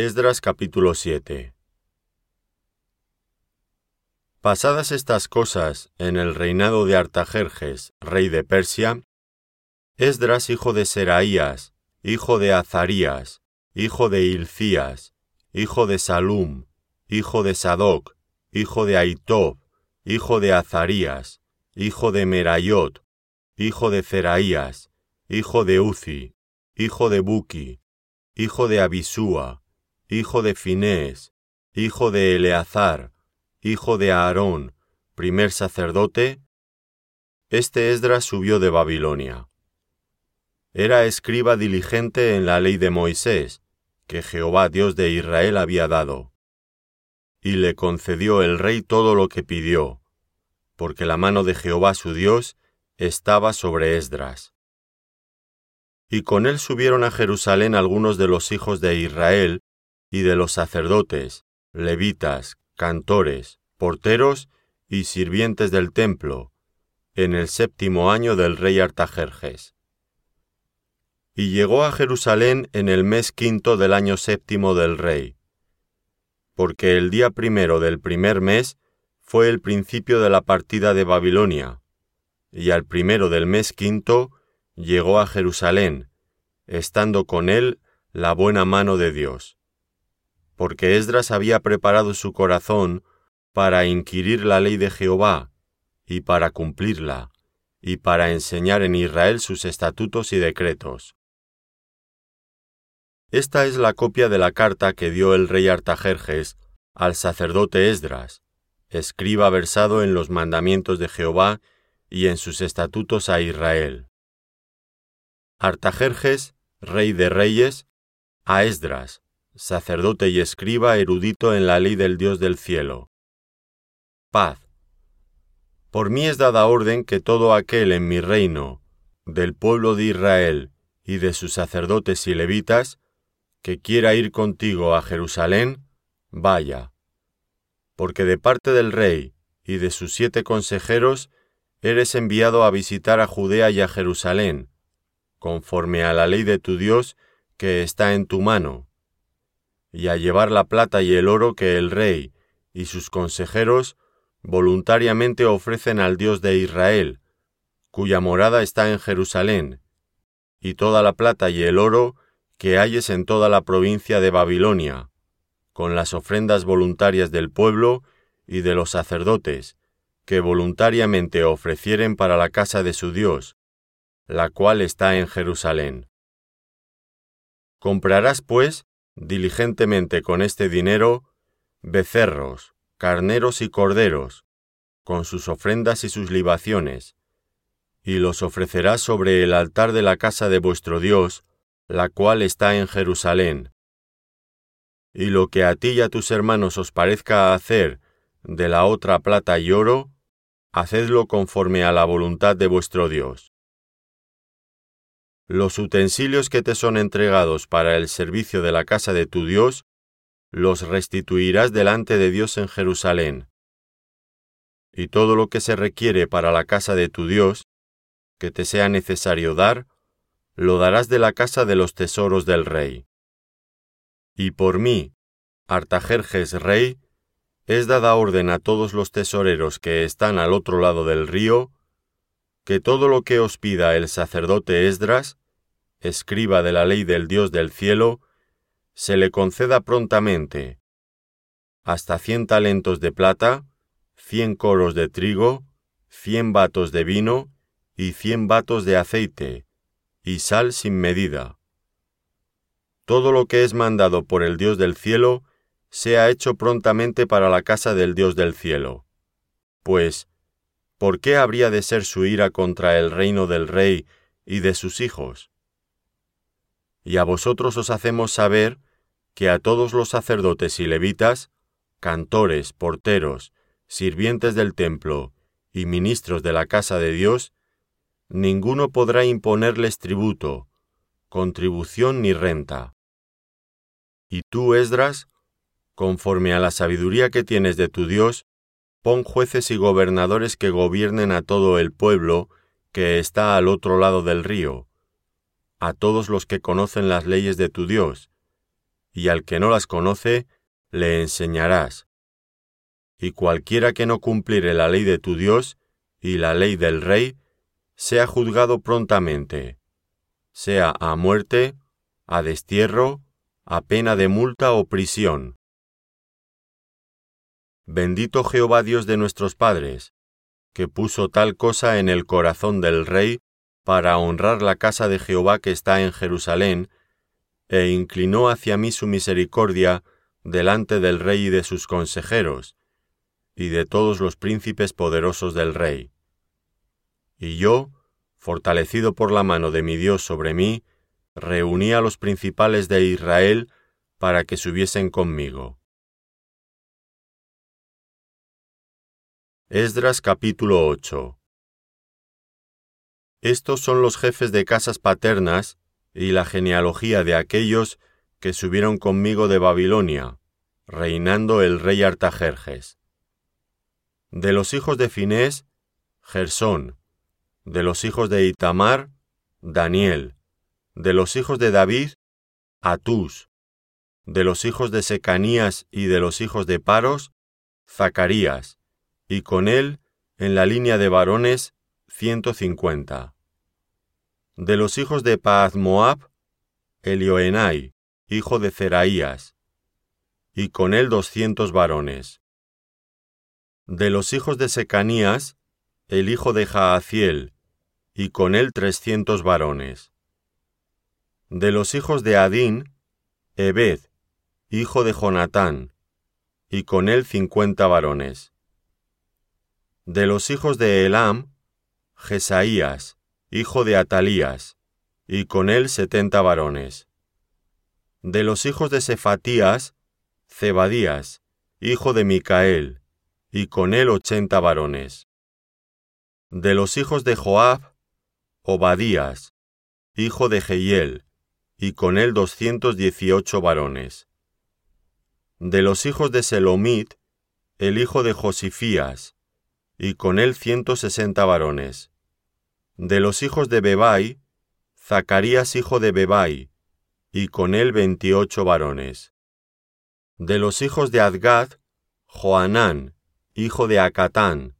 Esdras capítulo 7 Pasadas estas cosas en el reinado de Artajerjes, rey de Persia, Esdras hijo de Seraías, hijo de Azarías, hijo de Hilcías, hijo de Salum, hijo de Sadoc, hijo de Aitob, hijo de Azarías, hijo de Merayot, hijo de Zeraías, hijo de Uzi, hijo de Buki, hijo de Abisúa, hijo de Finés, hijo de Eleazar, hijo de Aarón, primer sacerdote, este Esdras subió de Babilonia. Era escriba diligente en la ley de Moisés, que Jehová Dios de Israel había dado. Y le concedió el rey todo lo que pidió, porque la mano de Jehová su Dios estaba sobre Esdras. Y con él subieron a Jerusalén algunos de los hijos de Israel y de los sacerdotes, levitas, cantores, porteros y sirvientes del templo, en el séptimo año del rey Artajerjes. Y llegó a Jerusalén en el mes quinto del año séptimo del rey, porque el día primero del primer mes fue el principio de la partida de Babilonia, y al primero del mes quinto llegó a Jerusalén, estando con él la buena mano de Dios. Porque Esdras había preparado su corazón para inquirir la ley de Jehová, y para cumplirla, y para enseñar en Israel sus estatutos y decretos. Esta es la copia de la carta que dio el rey Artajerjes al sacerdote Esdras, escriba versado en los mandamientos de Jehová y en sus estatutos a Israel. Artajerjes, rey de reyes, a Esdras, sacerdote y escriba erudito en la ley del Dios del cielo. Paz. Por mí es dada orden que todo aquel en mi reino, del pueblo de Israel y de sus sacerdotes y levitas, que quiera ir contigo a Jerusalén, vaya. Porque de parte del rey y de sus siete consejeros eres enviado a visitar a Judea y a Jerusalén, conforme a la ley de tu Dios que está en tu mano, y a llevar la plata y el oro que el rey y sus consejeros voluntariamente ofrecen al Dios de Israel, cuya morada está en Jerusalén, y toda la plata y el oro que hayes en toda la provincia de Babilonia, con las ofrendas voluntarias del pueblo y de los sacerdotes, que voluntariamente ofrecieren para la casa de su Dios, la cual está en Jerusalén. Comprarás, pues, diligentemente con este dinero, becerros, carneros y corderos, con sus ofrendas y sus libaciones, y los ofrecerás sobre el altar de la casa de vuestro Dios, la cual está en Jerusalén. Y lo que a ti y a tus hermanos os parezca hacer de la otra plata y oro, hacedlo conforme a la voluntad de vuestro Dios. Los utensilios que te son entregados para el servicio de la casa de tu Dios, los restituirás delante de Dios en Jerusalén. Y todo lo que se requiere para la casa de tu Dios, que te sea necesario dar, lo darás de la casa de los tesoros del rey. Y por mí, Artajerjes rey, es dada orden a todos los tesoreros que están al otro lado del río, que todo lo que os pida el sacerdote Esdras, escriba de la ley del Dios del cielo, se le conceda prontamente, hasta cien talentos de plata, cien coros de trigo, cien batos de vino y cien batos de aceite, y sal sin medida. Todo lo que es mandado por el Dios del cielo, sea hecho prontamente para la casa del Dios del cielo. Pues, ¿por qué habría de ser su ira contra el reino del rey y de sus hijos? Y a vosotros os hacemos saber que a todos los sacerdotes y levitas, cantores, porteros, sirvientes del templo y ministros de la casa de Dios, ninguno podrá imponerles tributo, contribución ni renta. Y tú, Esdras, conforme a la sabiduría que tienes de tu Dios, pon jueces y gobernadores que gobiernen a todo el pueblo que está al otro lado del río, a todos los que conocen las leyes de tu Dios, y al que no las conoce, le enseñarás. Y cualquiera que no cumpliere la ley de tu Dios y la ley del rey, sea juzgado prontamente, sea a muerte, a destierro, a pena de multa o prisión. Bendito Jehová Dios de nuestros padres, que puso tal cosa en el corazón del rey para honrar la casa de Jehová que está en Jerusalén, e inclinó hacia mí su misericordia delante del rey y de sus consejeros, y de todos los príncipes poderosos del rey. Y yo, fortalecido por la mano de mi Dios sobre mí, reuní a los principales de Israel para que subiesen conmigo. Esdras capítulo 8 Estos son los jefes de casas paternas y la genealogía de aquellos que subieron conmigo de Babilonia, reinando el rey Artajerjes. De los hijos de Finés, Gersón, de los hijos de Itamar, Daniel, de los hijos de David, Atús, de los hijos de Secanías y de los hijos de Paros, Zacarías, y con él, en la línea de varones, ciento cincuenta. De los hijos de Paaz-Moab, Elioenai, hijo de Zeraías, y con él doscientos varones. De los hijos de Secanías, el hijo de Jaaciel, y con él trescientos varones. De los hijos de Adín, Ebed, hijo de Jonatán, y con él cincuenta varones. De los hijos de Elam, Jesaías, hijo de Atalías, y con él setenta varones. De los hijos de Sefatías, Zebadías, hijo de Micael, y con él ochenta varones. De los hijos de Joab, Obadías, hijo de Jehiel, y con él doscientos dieciocho varones. De los hijos de Selomit, el hijo de Josifías, y con él ciento sesenta varones. De los hijos de Bebai, Zacarías hijo de Bebai, y con él veintiocho varones. De los hijos de Adgad, Joanán, hijo de Acatán,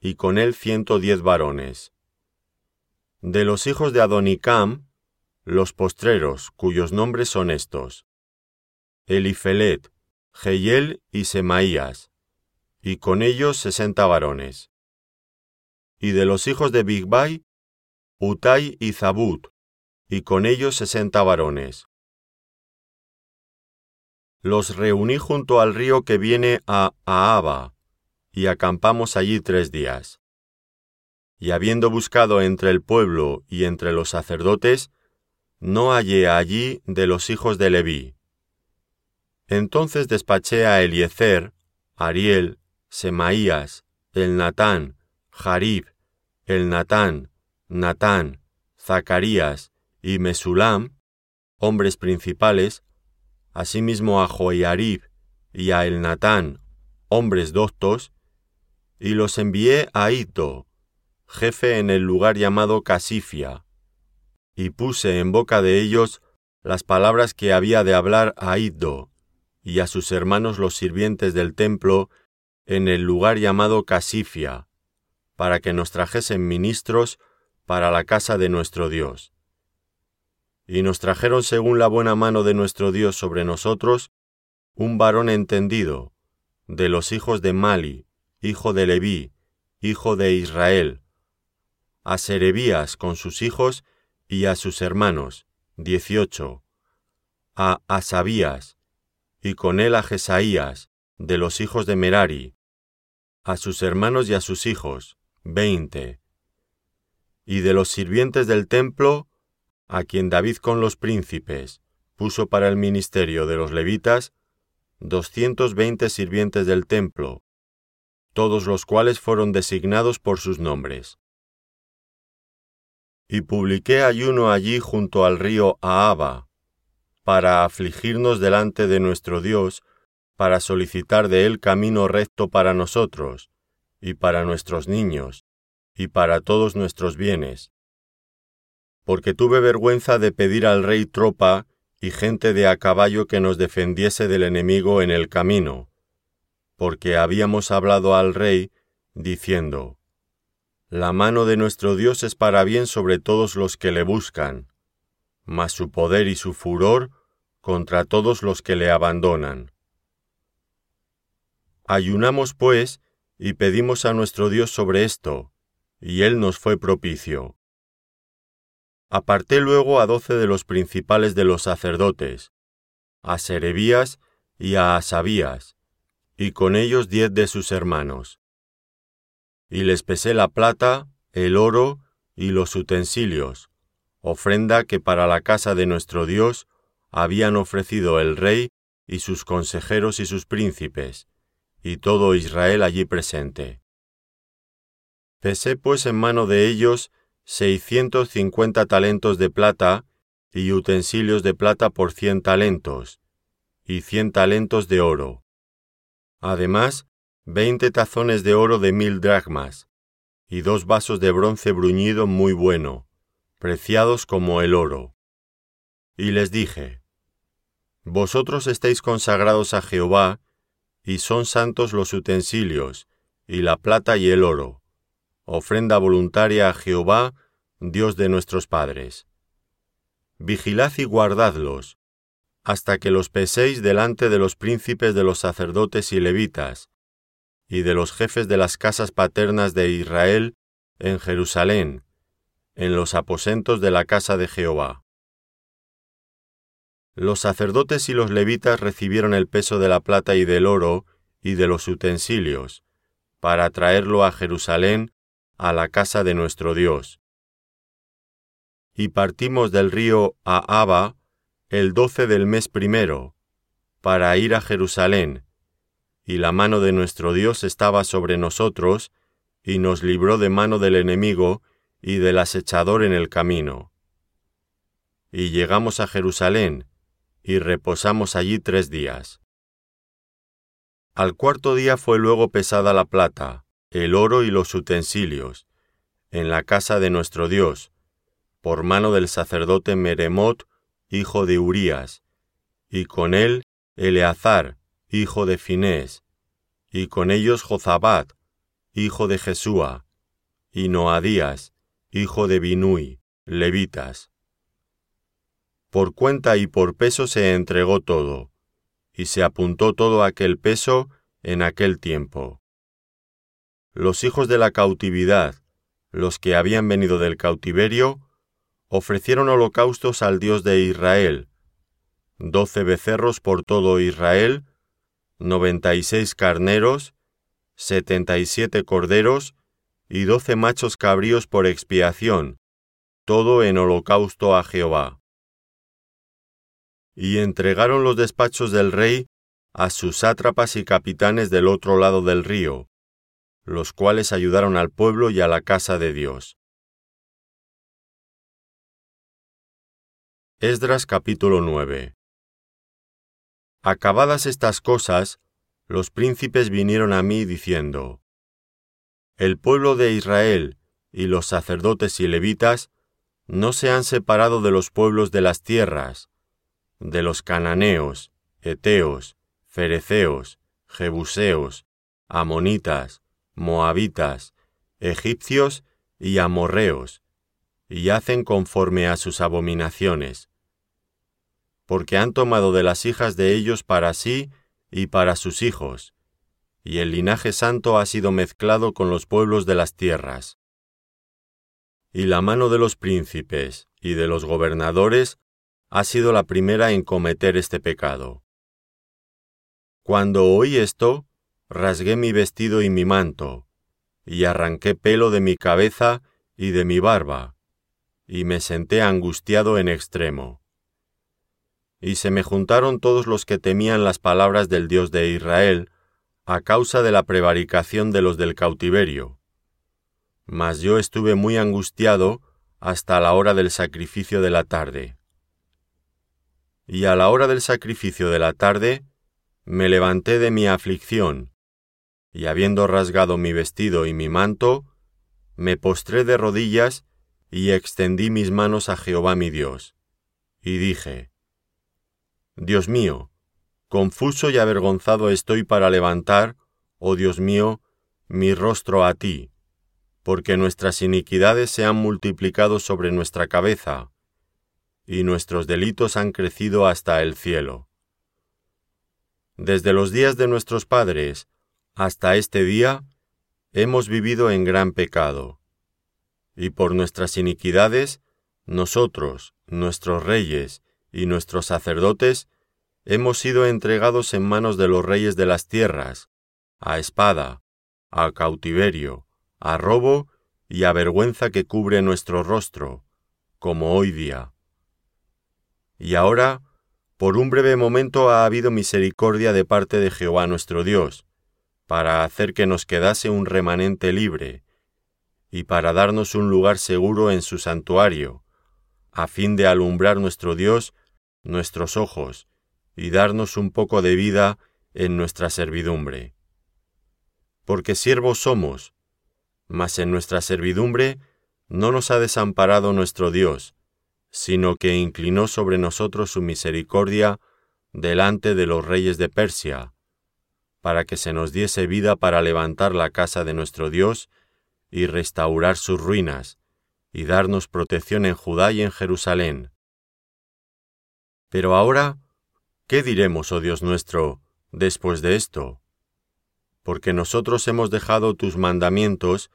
y con él ciento diez varones. De los hijos de Adonicam, los postreros, cuyos nombres son estos: Elifelet, Jeyel y Semaías, y con ellos sesenta varones. Y de los hijos de Bigbai, Utai y Zabut, y con ellos sesenta varones. Los reuní junto al río que viene a Ahaba, y acampamos allí tres días. Y habiendo buscado entre el pueblo y entre los sacerdotes, no hallé allí de los hijos de Leví. Entonces despaché a Eliezer, Ariel, Semaías, el Natán, Jarib, el Natán, Natán, Zacarías y Mesulam, hombres principales, asimismo a Joiarib y a el Natán, hombres doctos, y los envié a Ito, jefe en el lugar llamado Casifia, y puse en boca de ellos las palabras que había de hablar a Iddo, y a sus hermanos los sirvientes del templo en el lugar llamado Casifia, para que nos trajesen ministros para la casa de nuestro Dios. Y nos trajeron según la buena mano de nuestro Dios sobre nosotros, un varón entendido, de los hijos de Mali, hijo de Leví, hijo de Israel, a Serebías con sus hijos y a sus hermanos, dieciocho, a Asabías, y con él a Jesaías, de los hijos de Merari, a sus hermanos y a sus hijos, veinte. Y de los sirvientes del templo, a quien David con los príncipes puso para el ministerio de los levitas, doscientos veinte sirvientes del templo, todos los cuales fueron designados por sus nombres. Y publiqué ayuno allí junto al río Ahaba, para afligirnos delante de nuestro Dios para solicitar de él camino recto para nosotros, y para nuestros niños, y para todos nuestros bienes. Porque tuve vergüenza de pedir al rey tropa y gente de a caballo que nos defendiese del enemigo en el camino, porque habíamos hablado al rey, diciendo, La mano de nuestro Dios es para bien sobre todos los que le buscan, mas su poder y su furor contra todos los que le abandonan. Ayunamos pues y pedimos a nuestro Dios sobre esto, y él nos fue propicio. Aparté luego a doce de los principales de los sacerdotes, a Serebías y a Asabías, y con ellos diez de sus hermanos. Y les pesé la plata, el oro y los utensilios, ofrenda que para la casa de nuestro Dios habían ofrecido el rey y sus consejeros y sus príncipes, y todo Israel allí presente. Pesé pues en mano de ellos seiscientos cincuenta talentos de plata y utensilios de plata por cien talentos, y cien talentos de oro. Además, veinte tazones de oro de mil dracmas, y dos vasos de bronce bruñido muy bueno, preciados como el oro. Y les dije, Vosotros estáis consagrados a Jehová, y son santos los utensilios, y la plata y el oro ofrenda voluntaria a Jehová, Dios de nuestros padres. Vigilad y guardadlos, hasta que los peséis delante de los príncipes de los sacerdotes y levitas, y de los jefes de las casas paternas de Israel en Jerusalén, en los aposentos de la casa de Jehová. Los sacerdotes y los levitas recibieron el peso de la plata y del oro y de los utensilios, para traerlo a Jerusalén a la casa de nuestro Dios. Y partimos del río Ahaba el doce del mes primero, para ir a Jerusalén, y la mano de nuestro Dios estaba sobre nosotros, y nos libró de mano del enemigo y del acechador en el camino. Y llegamos a Jerusalén, y reposamos allí tres días. Al cuarto día fue luego pesada la plata, el oro y los utensilios, en la casa de nuestro Dios, por mano del sacerdote Meremot, hijo de Urías, y con él Eleazar, hijo de Finés, y con ellos Jozabat, hijo de Jesúa, y Noadías, hijo de Binui, levitas. Por cuenta y por peso se entregó todo, y se apuntó todo aquel peso en aquel tiempo los hijos de la cautividad, los que habían venido del cautiverio, ofrecieron holocaustos al Dios de Israel, doce becerros por todo Israel, noventa y seis carneros, setenta y siete corderos, y doce machos cabríos por expiación, todo en holocausto a Jehová. Y entregaron los despachos del rey a sus sátrapas y capitanes del otro lado del río, los cuales ayudaron al pueblo y a la casa de Dios. Esdras capítulo 9 Acabadas estas cosas, los príncipes vinieron a mí diciendo, El pueblo de Israel y los sacerdotes y levitas no se han separado de los pueblos de las tierras, de los cananeos, eteos, fereceos, jebuseos, amonitas, moabitas, egipcios y amorreos, y hacen conforme a sus abominaciones, porque han tomado de las hijas de ellos para sí y para sus hijos, y el linaje santo ha sido mezclado con los pueblos de las tierras. Y la mano de los príncipes y de los gobernadores ha sido la primera en cometer este pecado. Cuando oí esto, rasgué mi vestido y mi manto, y arranqué pelo de mi cabeza y de mi barba, y me senté angustiado en extremo. Y se me juntaron todos los que temían las palabras del Dios de Israel, a causa de la prevaricación de los del cautiverio. Mas yo estuve muy angustiado hasta la hora del sacrificio de la tarde. Y a la hora del sacrificio de la tarde, me levanté de mi aflicción, y habiendo rasgado mi vestido y mi manto, me postré de rodillas y extendí mis manos a Jehová mi Dios, y dije, Dios mío, confuso y avergonzado estoy para levantar, oh Dios mío, mi rostro a ti, porque nuestras iniquidades se han multiplicado sobre nuestra cabeza, y nuestros delitos han crecido hasta el cielo. Desde los días de nuestros padres hasta este día, hemos vivido en gran pecado, y por nuestras iniquidades, nosotros, nuestros reyes y nuestros sacerdotes, hemos sido entregados en manos de los reyes de las tierras, a espada, a cautiverio, a robo y a vergüenza que cubre nuestro rostro, como hoy día. Y ahora, por un breve momento ha habido misericordia de parte de Jehová nuestro Dios, para hacer que nos quedase un remanente libre, y para darnos un lugar seguro en su santuario, a fin de alumbrar nuestro Dios nuestros ojos, y darnos un poco de vida en nuestra servidumbre. Porque siervos somos, mas en nuestra servidumbre no nos ha desamparado nuestro Dios, sino que inclinó sobre nosotros su misericordia delante de los reyes de Persia, para que se nos diese vida para levantar la casa de nuestro Dios y restaurar sus ruinas, y darnos protección en Judá y en Jerusalén. Pero ahora, ¿qué diremos, oh Dios nuestro, después de esto? Porque nosotros hemos dejado tus mandamientos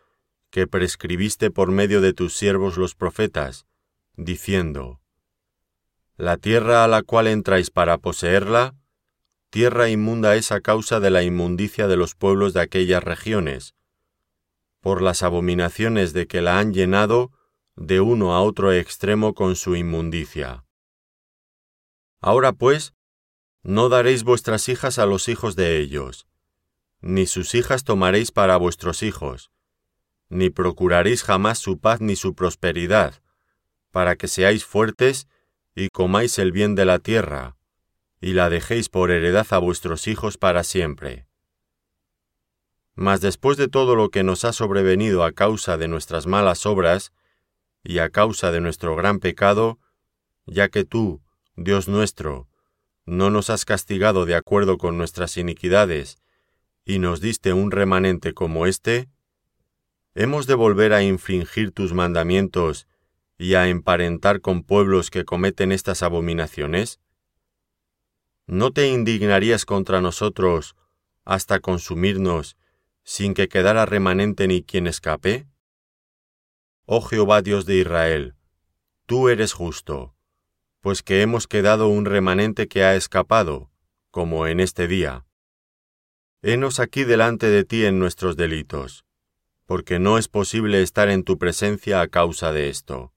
que prescribiste por medio de tus siervos los profetas, diciendo, La tierra a la cual entráis para poseerla, tierra inmunda es a causa de la inmundicia de los pueblos de aquellas regiones, por las abominaciones de que la han llenado de uno a otro extremo con su inmundicia. Ahora pues, no daréis vuestras hijas a los hijos de ellos, ni sus hijas tomaréis para vuestros hijos, ni procuraréis jamás su paz ni su prosperidad, para que seáis fuertes y comáis el bien de la tierra, y la dejéis por heredad a vuestros hijos para siempre. Mas después de todo lo que nos ha sobrevenido a causa de nuestras malas obras, y a causa de nuestro gran pecado, ya que tú, Dios nuestro, no nos has castigado de acuerdo con nuestras iniquidades, y nos diste un remanente como éste, ¿hemos de volver a infringir tus mandamientos y a emparentar con pueblos que cometen estas abominaciones? ¿no te indignarías contra nosotros hasta consumirnos sin que quedara remanente ni quien escape? Oh Jehová Dios de Israel, tú eres justo, pues que hemos quedado un remanente que ha escapado, como en este día. Henos aquí delante de ti en nuestros delitos, porque no es posible estar en tu presencia a causa de esto.